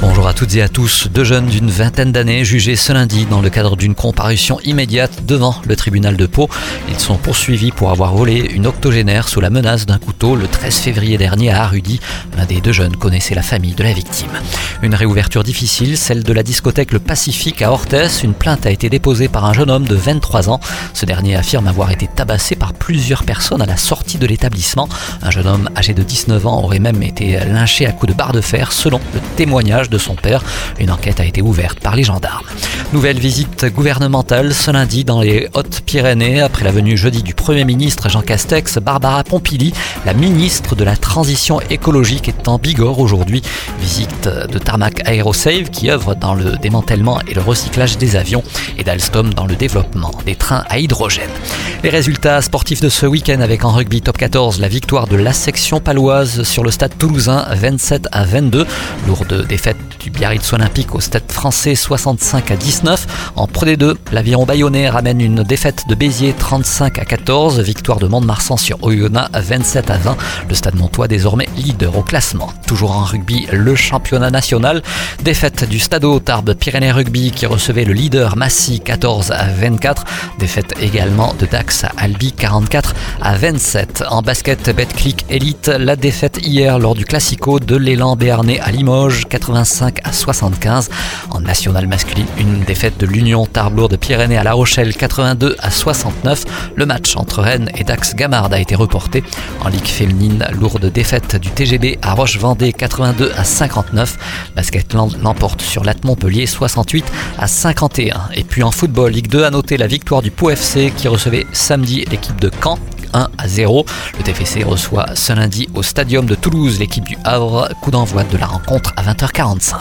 Bonjour à toutes et à tous. Deux jeunes d'une vingtaine d'années jugés ce lundi dans le cadre d'une comparution immédiate devant le tribunal de Pau. Ils sont poursuivis pour avoir volé une octogénaire sous la menace d'un couteau le 13 février dernier à Arudy. L'un des deux jeunes connaissait la famille de la victime. Une réouverture difficile, celle de la discothèque Le Pacifique à Orthès. Une plainte a été déposée par un jeune homme de 23 ans. Ce dernier affirme avoir été tabassé par plusieurs personnes à la sortie de l'établissement. Un jeune homme âgé de 19 ans aurait même été lynché à coups de barre de fer selon le témoignage de son père. Une enquête a été ouverte par les gendarmes. Nouvelle visite gouvernementale ce lundi dans les Hautes-Pyrénées après la venue jeudi du Premier ministre Jean Castex. Barbara Pompili, la ministre de la Transition écologique, est en Bigorre aujourd'hui. Visite de Tarmac Aerosave qui œuvre dans le démantèlement et le recyclage des avions et d'Alstom dans le développement des trains à hydrogène. Les résultats sportifs de ce week-end avec en rugby top 14 la victoire de la section paloise sur le stade toulousain 27 à 22. Lourde défaite du Biarritz Olympique au stade français 65 à 19. En Pro D2, l'aviron bayonnais ramène une défaite de Béziers 35 à 14. Victoire de Mont-de-Marsan sur Oyonnax 27 à 20. Le stade montois désormais leader au classement. Toujours en rugby, le championnat national. Défaite du Stade Tarbes Pyrénées Rugby qui recevait le leader Massy 14 à 24. Défaite également de Dax à Albi 44 à 27. En basket Betclic Elite, la défaite hier lors du Classico de l'élan béarnais à Limoges 85 à 75. En nationale masculine, une défaite de l'Union Tarbes de Pyrénées à La Rochelle 82 à 69. Le match entre Rennes et Dax Gamard a été reporté. En Ligue féminine, lourde défaite du TGB à Roche-Vendée 82 à 59. Basketland l'emporte sur Latte Montpellier 68 à 51. Et puis en football, Ligue 2 a noté la victoire du Pau FC qui recevait samedi l'équipe de Caen 1 à 0. Le TFC reçoit ce lundi au Stadium de Toulouse l'équipe du Havre. Coup d'envoi de la rencontre à 20h45.